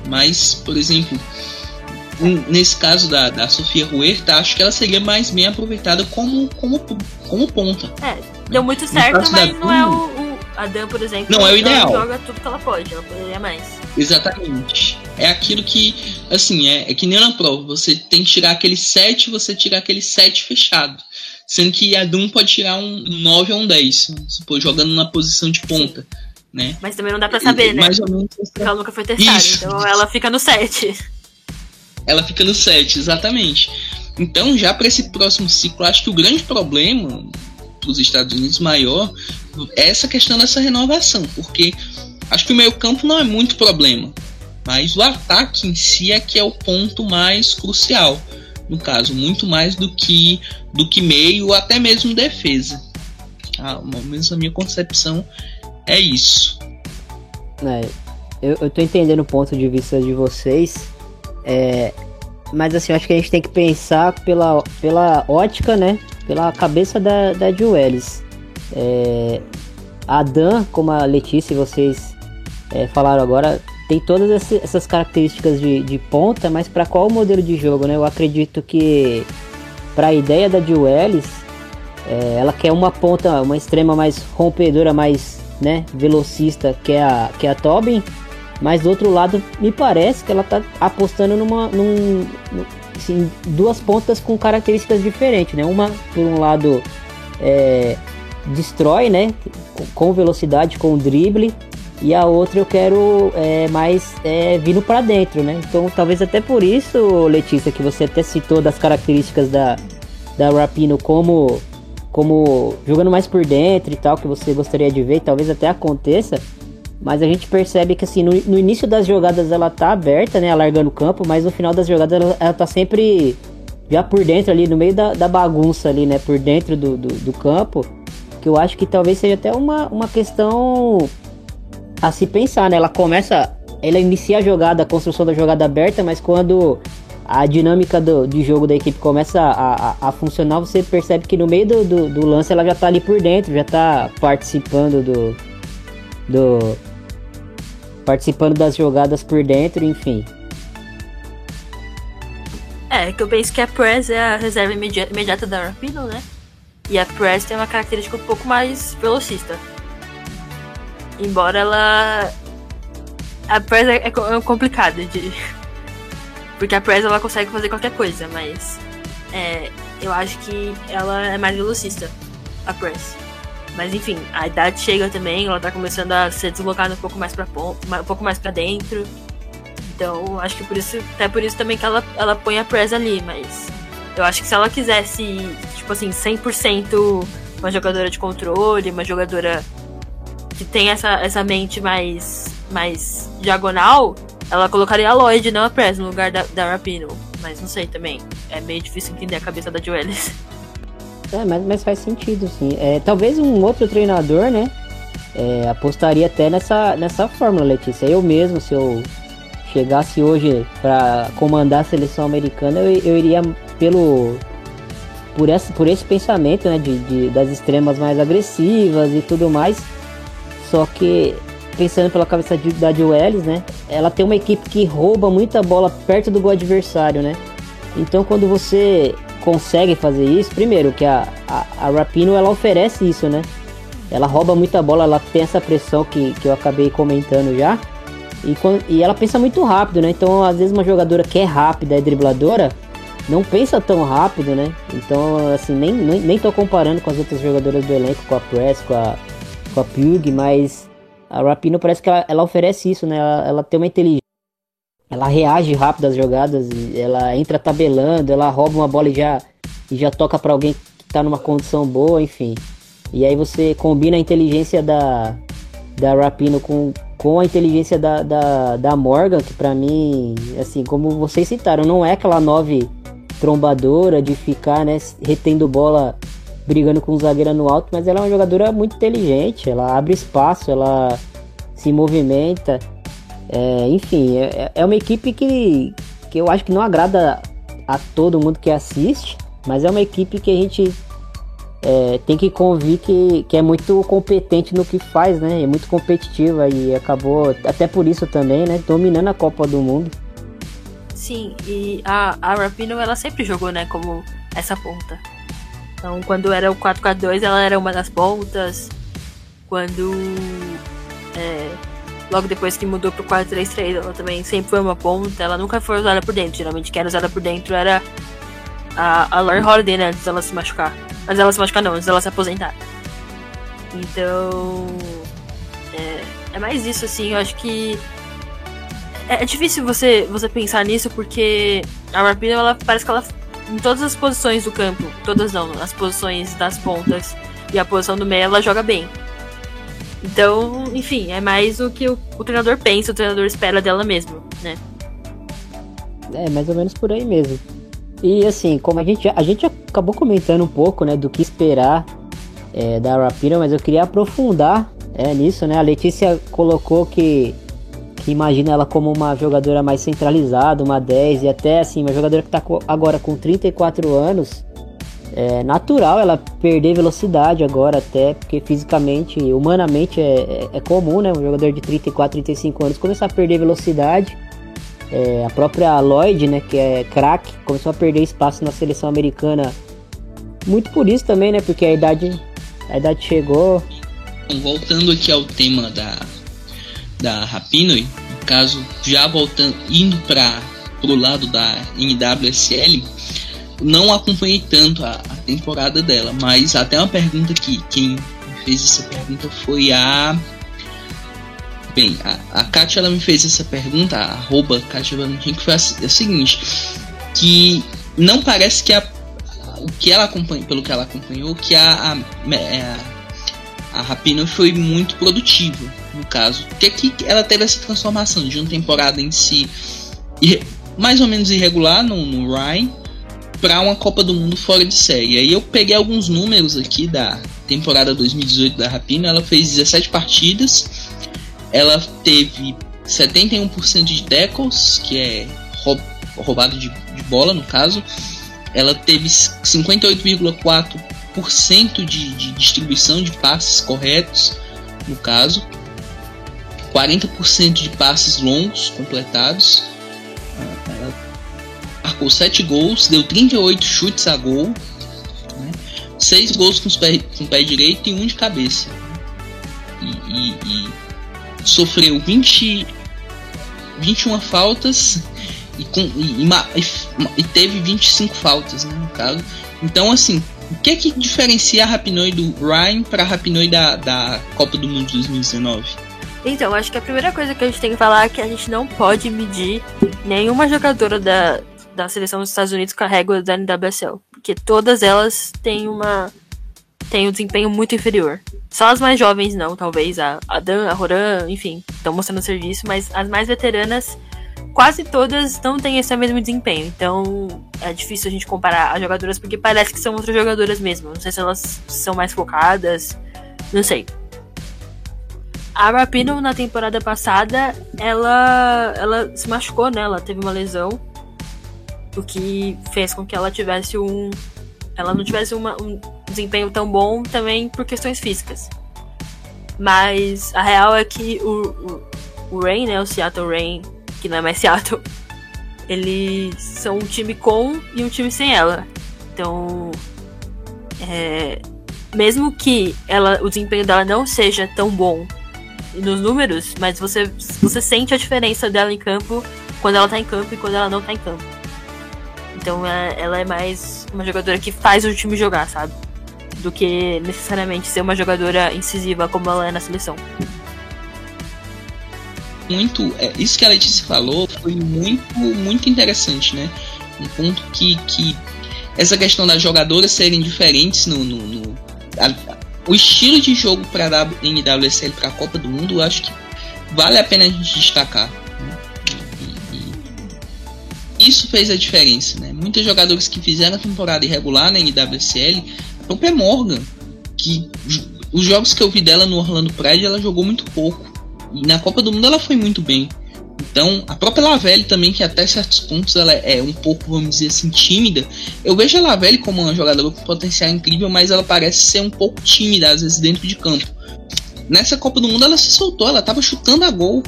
Mas, por exemplo, nesse caso da, da Sofia Huerta, acho que ela seria mais bem aproveitada como, como, como ponta. É, deu muito certo, mas não é o, o, A Dan, por exemplo, não é o ideal. joga tudo que ela pode, ela poderia mais. Exatamente. É aquilo que, assim, é, é que nem na prova. Você tem que tirar aquele 7, você tirar aquele 7 fechado. Sendo que a Doom pode tirar um 9 ou um 10, supor, jogando na posição de ponta. Né? Mas também não dá pra saber, né? Mais ou menos. Porque ela nunca foi testada, Isso, então ela fica no 7. Ela fica no 7, exatamente. Então, já para esse próximo ciclo, acho que o grande problema para os Estados Unidos maior é essa questão dessa renovação, porque acho que o meio-campo não é muito problema, mas o ataque em si é que é o ponto mais crucial, no caso, muito mais do que do que meio ou até mesmo defesa. Ah, pelo menos a minha concepção é isso. É, eu, eu tô entendendo o ponto de vista de vocês. É, mas assim, acho que a gente tem que pensar pela, pela ótica, né? Pela cabeça da, da Juelis. É, a Dan, como a Letícia e vocês é, falaram agora, tem todas essas características de, de ponta, mas para qual modelo de jogo, né? Eu acredito que para a ideia da Juelis, é, ela quer uma ponta, uma extrema mais rompedora, mais né, velocista, que é a, que é a Tobin. Mas do outro lado, me parece que ela tá apostando numa. Num, assim, duas pontas com características diferentes, né? Uma, por um lado, é, destrói, né? com- velocidade, com drible. E a outra eu quero é, mais é, vindo para dentro, né? Então talvez até por isso, Letícia, que você até citou das características da, da Rapino como, como jogando mais por dentro e tal, que você gostaria de ver, talvez até aconteça. Mas a gente percebe que assim, no, no início das jogadas ela tá aberta, né? Alargando o campo, mas no final das jogadas ela, ela tá sempre já por dentro ali, no meio da, da bagunça ali, né? Por dentro do, do, do campo. Que eu acho que talvez seja até uma, uma questão a se pensar, né? Ela começa. Ela inicia a jogada, a construção da jogada aberta, mas quando a dinâmica do, de jogo da equipe começa a, a, a funcionar, você percebe que no meio do, do, do lance ela já tá ali por dentro, já tá participando do. do participando das jogadas por dentro, enfim. É, que eu penso que a Press é a reserva imedi- imediata da Rapino, né? E a Press tem uma característica um pouco mais velocista. Embora ela. A Press é, é complicada de. Porque a Press ela consegue fazer qualquer coisa, mas. É, eu acho que ela é mais velocista, a Press. Mas enfim, a idade chega também, ela tá começando a ser deslocada um pouco mais pon- um pouco mais para dentro. Então, acho que por isso, até por isso também que ela, ela põe a Press ali, mas eu acho que se ela quisesse, tipo assim, 100% uma jogadora de controle, uma jogadora que tem essa, essa mente mais, mais diagonal, ela colocaria a Lloyd, não a Press, no lugar da, da Rapino. Mas não sei também. É meio difícil entender a cabeça da Joelis. É, mas, mas faz sentido, sim. É, talvez um outro treinador, né? é, apostaria até nessa, nessa fórmula, Letícia. Eu mesmo, se eu chegasse hoje para comandar a seleção americana, eu, eu iria pelo por esse, por esse pensamento, né? De, de- das extremas mais agressivas e tudo mais. Só que pensando pela cabeça de, da Joelis, né? Ela tem uma equipe que rouba muita bola perto do gol adversário, né? Então quando você consegue fazer isso, primeiro que a, a, a Rapino ela oferece isso, né? Ela rouba muita bola, ela tem essa pressão que, que eu acabei comentando já. E, e ela pensa muito rápido, né? Então às vezes uma jogadora que é rápida, é dribladora, não pensa tão rápido, né? Então, assim, nem, nem, nem tô comparando com as outras jogadoras do elenco, com a Press, com a, com a Pug, mas a Rapino parece que ela, ela oferece isso, né? Ela, ela, tem uma inteligência. Ela reage rápido às jogadas, ela entra tabelando, ela rouba uma bola e já, e já toca para alguém que tá numa condição boa, enfim. E aí você combina a inteligência da, da Rapino com, com a inteligência da, da, da Morgan, que para mim, assim, como vocês citaram, não é aquela nove trombadora de ficar, né, retendo bola brigando com o zagueiro no alto, mas ela é uma jogadora muito inteligente, ela abre espaço, ela se movimenta. É, enfim, é, é uma equipe que, que eu acho que não agrada a todo mundo que assiste, mas é uma equipe que a gente é, tem que convir que, que é muito competente no que faz, né? É muito competitiva e acabou, até por isso também, né? Dominando a Copa do Mundo. Sim, e a, a Rapino ela sempre jogou, né, como essa ponta. Então, quando era o 4-4-2, ela era uma das pontas. Quando. É, logo depois que mudou pro 4-3-3, ela também sempre foi uma ponta. Ela nunca foi usada por dentro. Geralmente, quem era usada por dentro era a, a Lauren Holiday, né? Antes dela se machucar. Mas ela se machucar, não, antes dela se aposentar. Então. É, é mais isso, assim. Eu acho que. É, é difícil você, você pensar nisso porque a Rapino, ela parece que ela em todas as posições do campo. Todas não, as posições das pontas e a posição do meio ela joga bem. Então, enfim, é mais o que o, o treinador pensa, o treinador espera dela mesmo, né? É, mais ou menos por aí mesmo. E assim, como a gente, a gente acabou comentando um pouco, né, do que esperar é, da Rapira, mas eu queria aprofundar é, nisso, né? A Letícia colocou que imagina ela como uma jogadora mais centralizada, uma 10 e até assim, uma jogadora que está agora com 34 anos. É natural ela perder velocidade agora, até porque fisicamente, humanamente é, é, é comum, né? Um jogador de 34, 35 anos começar a perder velocidade. É, a própria Lloyd, né, que é craque, começou a perder espaço na seleção americana. Muito por isso também, né? Porque a idade, a idade chegou. Voltando aqui ao tema da, da Rapinoe, no caso, já voltando, indo para o lado da NWSL, não acompanhei tanto a, a, temporada dela, mas até uma pergunta que quem fez essa pergunta foi a. Bem, a, a Kátia ela me fez essa pergunta, a arroba Kátia Valentim, que foi a, a, seguinte: que não parece que a, o que ela acompanhou, pelo que ela acompanhou, que a, a, é, a Rapino foi muito produtiva no caso. Porque aqui ela teve essa transformação de uma temporada em si mais ou menos irregular no, no Ryan para uma Copa do Mundo fora de série. Aí eu peguei alguns números aqui da temporada 2018 da Rapina. Ela fez 17 partidas, ela teve 71% de tackles, que é roubado de, de bola no caso. Ela teve 58,4% de, de distribuição de passes corretos, no caso. 40% de passes longos completados. Marcou 7 gols, deu 38 chutes a gol, né? 6 gols com, pé, com o pé direito e um de cabeça. E, e, e sofreu 20, 21 faltas e, com, e, e, teve 25 faltas, né, no caso. Então, assim, o que é que diferencia a Rapinoe do Ryan para a Rapinoe da, da Copa do Mundo 2019? Então, acho que a primeira coisa que a gente tem que falar é que a gente não pode medir nenhuma jogadora da, da seleção dos Estados Unidos régua da NWSL. Porque todas elas têm uma. têm um desempenho muito inferior. Só as mais jovens não, talvez. A, a Dan, a Roran, enfim, estão mostrando serviço, mas as mais veteranas, quase todas não têm esse mesmo desempenho. Então é difícil a gente comparar as jogadoras porque parece que são outras jogadoras mesmo. Não sei se elas são mais focadas. Não sei. A Rapino na temporada passada, ela ela se machucou, né? Ela teve uma lesão, o que fez com que ela tivesse um ela não tivesse uma, um desempenho tão bom também por questões físicas. Mas a real é que o, o, o Rain, né, o Seattle Rain, que não é mais Seattle, eles são um time com e um time sem ela. Então, é, mesmo que ela, o desempenho dela não seja tão bom nos números, mas você, você sente a diferença dela em campo quando ela tá em campo e quando ela não tá em campo. Então é, ela é mais uma jogadora que faz o time jogar, sabe? Do que necessariamente ser uma jogadora incisiva como ela é na seleção. muito. É, isso que a Letícia falou foi muito, muito interessante, né? Um ponto que, que essa questão das jogadoras serem diferentes no. no, no a, o estilo de jogo para a NWSL para a Copa do Mundo, eu acho que vale a pena a gente destacar. Isso fez a diferença, né? Muitos jogadores que fizeram a temporada irregular na NWSL, a própria Morgan, que os jogos que eu vi dela no Orlando Pride, ela jogou muito pouco. E na Copa do Mundo ela foi muito bem. Então, a própria Lavelle também, que até certos pontos ela é um pouco, vamos dizer assim, tímida. Eu vejo a Lavelle como uma jogadora com potencial incrível, mas ela parece ser um pouco tímida, às vezes, dentro de campo. Nessa Copa do Mundo ela se soltou, ela tava chutando a gol.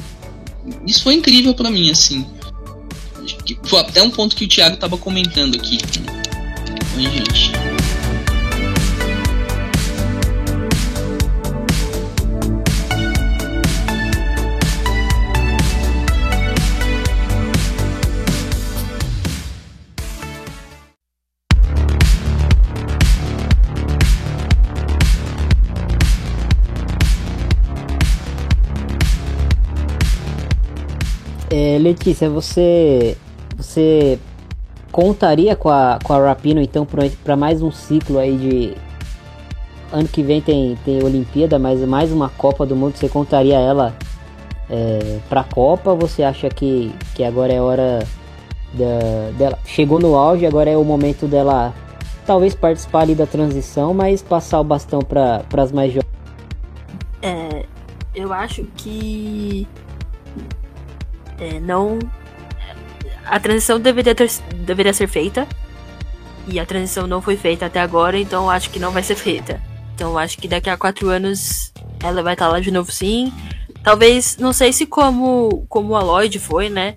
Isso foi incrível para mim, assim. Foi até um ponto que o Thiago tava comentando aqui a gente. É, Letícia, você você contaria com a, com a Rapino então para mais um ciclo aí de ano que vem tem, tem Olimpíada, mas mais uma Copa do Mundo, você contaria ela é, para a Copa? Você acha que, que agora é hora da, dela chegou no auge, agora é o momento dela talvez participar ali da transição, mas passar o bastão para as mais jovens? É, eu acho que é, não. A transição deveria, ter, deveria ser feita. E a transição não foi feita até agora, então acho que não vai ser feita. Então acho que daqui a quatro anos ela vai estar lá de novo sim. Talvez, não sei se como, como a Lloyd foi, né?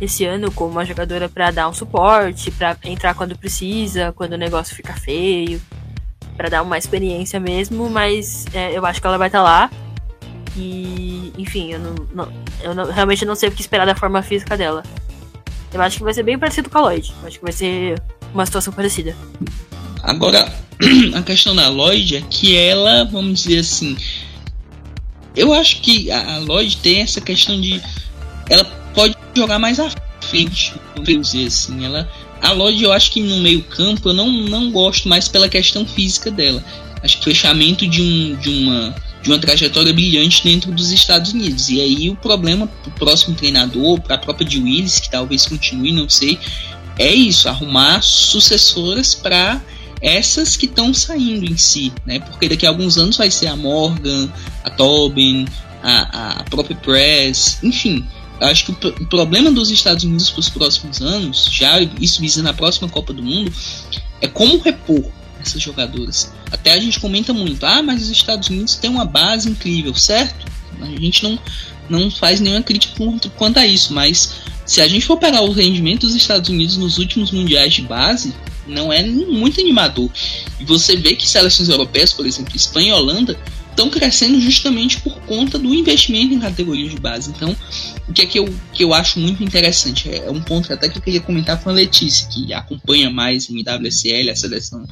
Esse ano, como uma jogadora para dar um suporte, para entrar quando precisa, quando o negócio fica feio, para dar uma experiência mesmo, mas é, eu acho que ela vai estar lá. E, enfim, eu não, não eu não, realmente não sei o que esperar da forma física dela. Eu acho que vai ser bem parecido com a Lloyd. Eu acho que vai ser uma situação parecida. Agora, a questão da Lloyd é que ela, vamos dizer assim. Eu acho que a Lloyd tem essa questão de. Ela pode jogar mais à frente, vamos dizer assim. Ela, a Lloyd, eu acho que no meio-campo eu não, não gosto mais pela questão física dela. Acho que o fechamento de, um, de uma de uma trajetória brilhante dentro dos Estados Unidos. E aí o problema para o próximo treinador, para a própria de Willis, que talvez continue, não sei, é isso, arrumar sucessoras para essas que estão saindo em si, né? Porque daqui a alguns anos vai ser a Morgan, a Tobin, a, a própria Press, enfim. Acho que o, o problema dos Estados Unidos para os próximos anos, já isso visa na próxima Copa do Mundo, é como repor essas jogadoras. Até a gente comenta muito, ah, mas os Estados Unidos têm uma base incrível, certo? A gente não, não faz nenhuma crítica quanto a isso, mas se a gente for pegar o rendimento dos Estados Unidos nos últimos mundiais de base, não é muito animador. E você vê que seleções europeias, por exemplo, Espanha e Holanda, estão crescendo justamente por conta do investimento em categorias de base. Então, o que é que eu, que eu acho muito interessante, é um ponto até que eu queria comentar com a Letícia, que acompanha mais em WSL, a seleção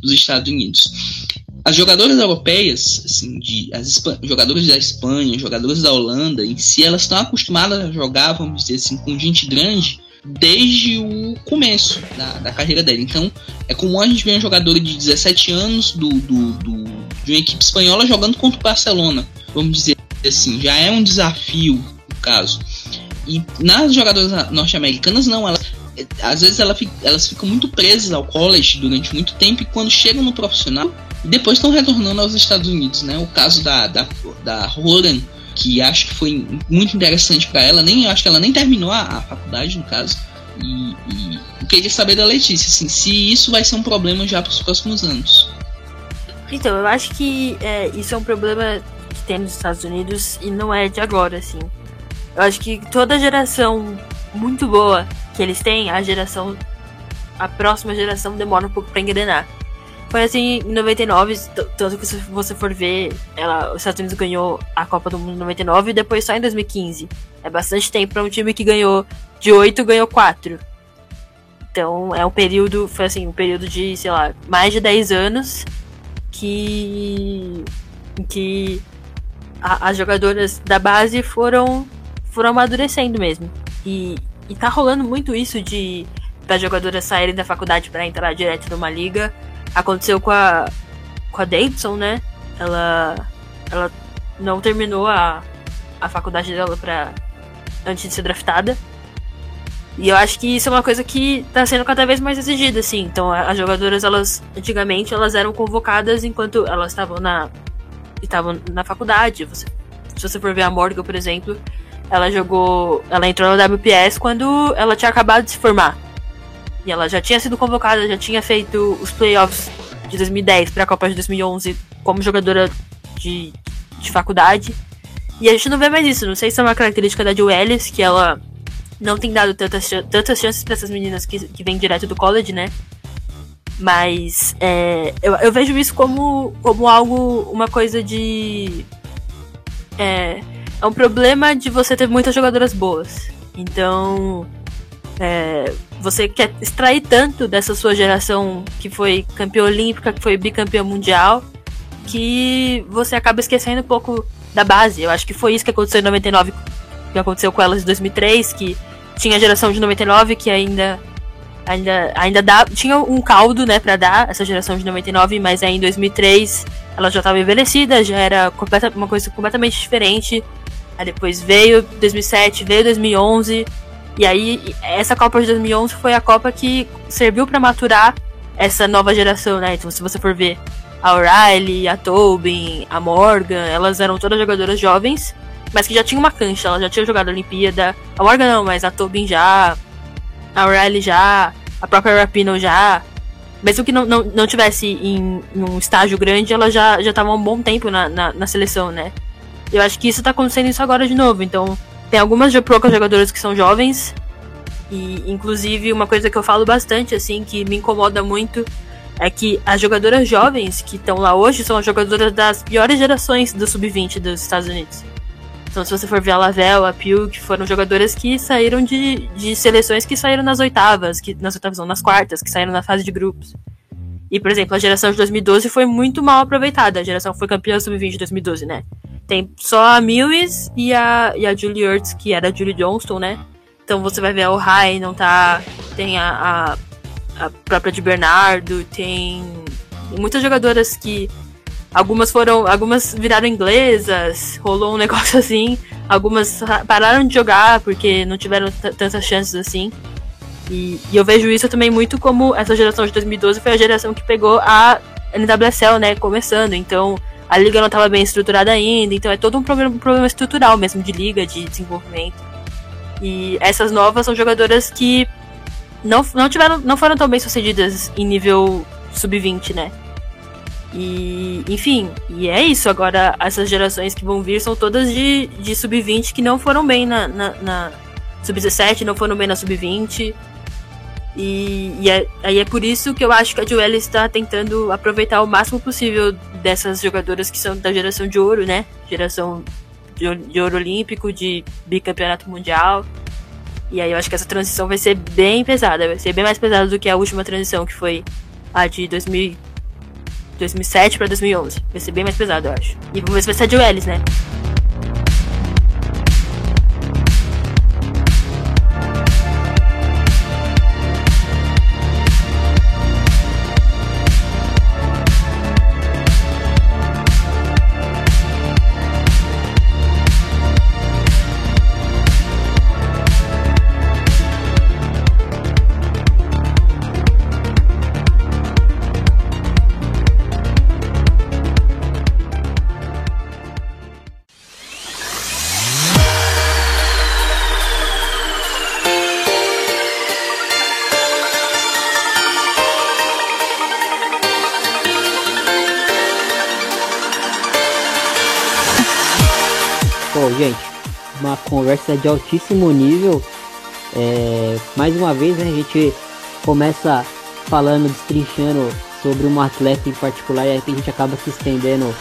dos Estados Unidos. As jogadoras europeias, assim, de, as jogadoras da Espanha, jogadoras da Holanda, em si, elas estão acostumadas a jogar, vamos dizer assim, com gente grande desde o começo da, da carreira dela. Então, é comum a gente ver um jogador de 17 anos do, do, do, de uma equipe espanhola jogando contra o Barcelona, vamos dizer assim. Já é um desafio, no caso. E nas jogadoras norte-americanas, não. Elas, às vezes ela, elas ficam muito presas ao college durante muito tempo e quando chegam no profissional, depois estão retornando aos Estados Unidos, né? O caso da, da, da Roran que acho que foi muito interessante para ela. Nem acho que ela nem terminou a, a faculdade, no caso. E, e queria saber da Letícia, assim, se isso vai ser um problema já para os próximos anos. Então, eu acho que é, isso é um problema que tem nos Estados Unidos e não é de agora, assim. Eu acho que toda geração muito boa que eles têm, a geração. A próxima geração demora um pouco pra engrenar. Foi assim em 99, tanto que se você for ver, ela, os Estados Unidos ganhou a Copa do Mundo em 99 e depois só em 2015. É bastante tempo para um time que ganhou de 8 ganhou 4. Então é um período, foi assim, um período de, sei lá, mais de 10 anos que que a, as jogadoras da base foram foram amadurecendo mesmo. E, e tá rolando muito isso de das jogadoras saírem da faculdade para entrar direto numa liga. Aconteceu com a com a Davidson, né? Ela ela não terminou a, a faculdade dela para antes de ser draftada. E eu acho que isso é uma coisa que tá sendo cada vez mais exigida, assim. Então, as jogadoras, elas, antigamente, elas eram convocadas enquanto elas estavam na estavam na faculdade. Você, se você for ver a Morgan, por exemplo, ela jogou, ela entrou no WPS quando ela tinha acabado de se formar. E ela já tinha sido convocada, já tinha feito os playoffs de 2010 para a Copa de 2011 como jogadora de, de faculdade. E a gente não vê mais isso. Não sei se é uma característica da Jill Ellis, que ela não tem dado tantas, tantas chances para essas meninas que, que vêm direto do college, né? Mas é, eu, eu, vejo isso como, como algo, uma coisa de. É, é um problema de você ter muitas jogadoras boas. Então. É, você quer extrair tanto dessa sua geração que foi campeã olímpica, que foi bicampeã mundial, que você acaba esquecendo um pouco da base. Eu acho que foi isso que aconteceu em 99, que aconteceu com elas em 2003, que tinha a geração de 99 que ainda ainda ainda dá, tinha um caldo, né, para dar essa geração de 99, mas aí em 2003 ela já estava envelhecida, já era completa, uma coisa completamente diferente. Aí depois veio 2007, veio 2011, e aí essa Copa de 2011 foi a Copa que serviu para maturar essa nova geração, né? Então se você for ver a O'Reilly, a Tobin, a Morgan, elas eram todas jogadoras jovens, mas que já tinham uma cancha, elas já tinham jogado a Olimpíada. A Morgan não, mas a Tobin já, a O'Reilly já, a própria Rapino já. Mesmo que não, não, não tivesse em, em um estágio grande, ela já já estavam um bom tempo na, na, na, seleção, né? Eu acho que isso tá acontecendo isso agora de novo. Então, tem algumas poucas jogadoras que são jovens. E, inclusive, uma coisa que eu falo bastante, assim, que me incomoda muito é que as jogadoras jovens que estão lá hoje são as jogadoras das piores gerações do sub-20 dos Estados Unidos. Então, se você for ver a Lavelle, a Pew, que foram jogadoras que saíram de, de seleções que saíram nas oitavas, que nas oitavas não, nas quartas, que saíram na fase de grupos. E, por exemplo, a geração de 2012 foi muito mal aproveitada. A geração foi campeã sub-20 de 2012, né? Tem só a Mills e a, e a Julie Ertz, que era a Julie Johnston, né? Então você vai ver a Ohai, não tá. Tem a, a a própria de Bernardo, tem muitas jogadoras que algumas foram, algumas viraram inglesas, rolou um negócio assim, algumas pararam de jogar porque não tiveram tantas chances assim. E, e, eu vejo isso também muito como essa geração de 2012 foi a geração que pegou a NWSL, né, começando. Então, a liga não estava bem estruturada ainda, então é todo um problema, um problema estrutural mesmo de liga, de desenvolvimento. E essas novas são jogadoras que não, não tiveram, não foram tão bem sucedidas em nível sub-20, né? E, enfim, e é isso. Agora, essas gerações que vão vir são todas de, de sub-20 que não foram bem na, na, na sub-17, não foram bem na sub-20. E, e é, aí é por isso que eu acho que a Joelle está tentando aproveitar o máximo possível dessas jogadoras que são da geração de ouro, né? Geração de, de ouro olímpico, de bicampeonato mundial. E aí eu acho que essa transição vai ser bem pesada, vai ser bem mais pesada do que a última transição, que foi a de 2000, 2007 para 2011. Vai ser bem mais pesada, eu acho. E vamos ver se vai ser a Wells, né? Conversa de altíssimo nível. É, mais uma vez, né, a gente começa falando, destrinchando sobre uma atleta em particular e aí a gente acaba se estendendo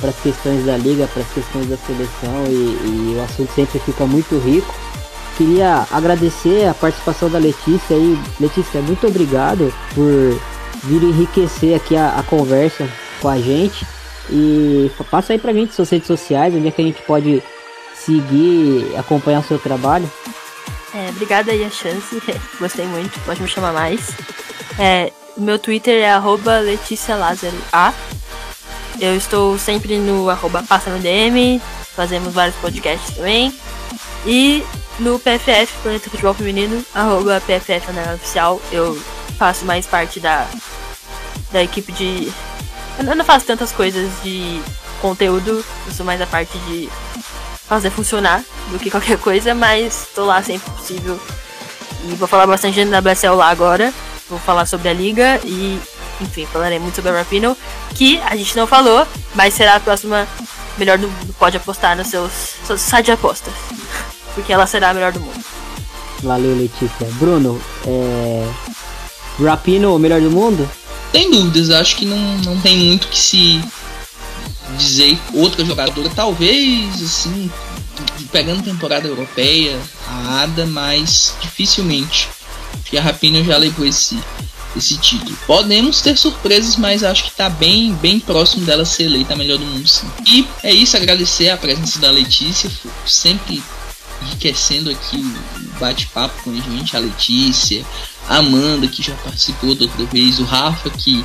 para as questões da liga, para as questões da seleção e, e, o assunto sempre fica muito rico. Queria agradecer a participação da Letícia aí. Letícia, muito obrigado por vir enriquecer aqui a, a conversa com a gente. E passa aí pra gente suas redes sociais, onde é que a gente pode seguir, acompanhar o seu trabalho. É, obrigada aí a chance, gostei muito, pode me chamar mais. É, meu Twitter é arroba Lázaro A. Eu estou sempre no arroba Passa no DM, fazemos vários podcasts também. E no PFF, Planeta Futebol Feminino, arroba PFF Oficial, eu faço mais parte da, da equipe de. Eu não faço tantas coisas de conteúdo, eu sou mais a parte de fazer funcionar do que qualquer coisa, mas tô lá sempre possível. E vou falar bastante da WSL lá agora. Vou falar sobre a liga e, enfim, falarei muito sobre a Rapino, que a gente não falou, mas será a próxima melhor do mundo. Pode apostar nos seus, seus sites de apostas, porque ela será a melhor do mundo. Valeu, Letícia. Bruno, é... Rapino, o melhor do mundo? Tem dúvidas, acho que não, não tem muito que se dizer outra jogadora, talvez assim, pegando temporada europeia, a Ada, mas dificilmente. E a Rapina já levou esse, esse título. Podemos ter surpresas, mas acho que está bem, bem próximo dela ser eleita a melhor do mundo, sim. E é isso, agradecer a presença da Letícia, sempre enriquecendo aqui o bate-papo com a gente, a Letícia, a Amanda, que já participou da outra vez, o Rafa, que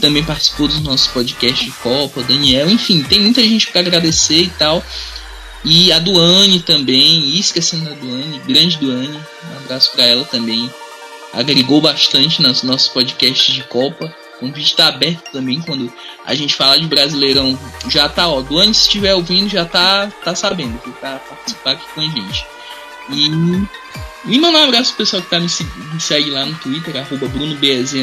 também participou dos nossos podcasts de Copa, Daniel, enfim, tem muita gente para agradecer e tal. E a Duane também, e esquecendo a Duane, grande Duane, um abraço para ela também. Agregou bastante nos nossos podcasts de Copa. O convite está aberto também quando a gente fala de Brasileirão. Já tá, ó, Duane, se estiver ouvindo, já tá, tá sabendo que tá participar aqui com a gente. E, e mandar um abraço pro pessoal que tá me, me segue lá no Twitter, arroba BrunoBZ.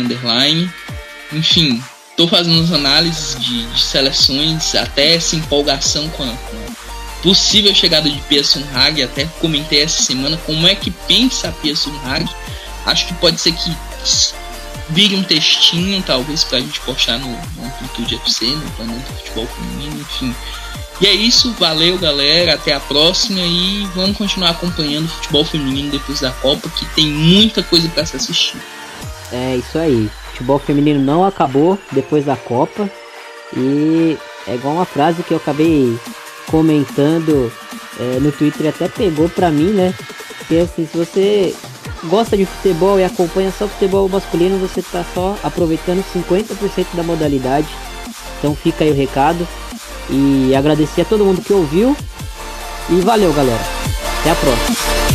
Enfim, tô fazendo as análises de, de, seleções, até essa empolgação com a, a possível chegada de Pia Sunhag, até comentei essa semana como é que pensa a Pia Sunhag. Acho que pode ser que vire um textinho, talvez, pra gente postar no, no Amplitude FC, no Planeta Futebol Feminino, enfim. E é isso, valeu galera, até a próxima e vamos continuar acompanhando o futebol feminino depois da Copa, que tem muita coisa para se assistir. É isso aí futebol feminino não acabou depois da Copa. E é igual uma frase que eu acabei comentando é, no Twitter, até pegou pra mim, né? Que é assim, se você gosta de futebol e acompanha só futebol masculino, você tá só aproveitando 50% da modalidade. Então fica aí o recado. E agradecer a todo mundo que ouviu. E valeu, galera. Até a próxima.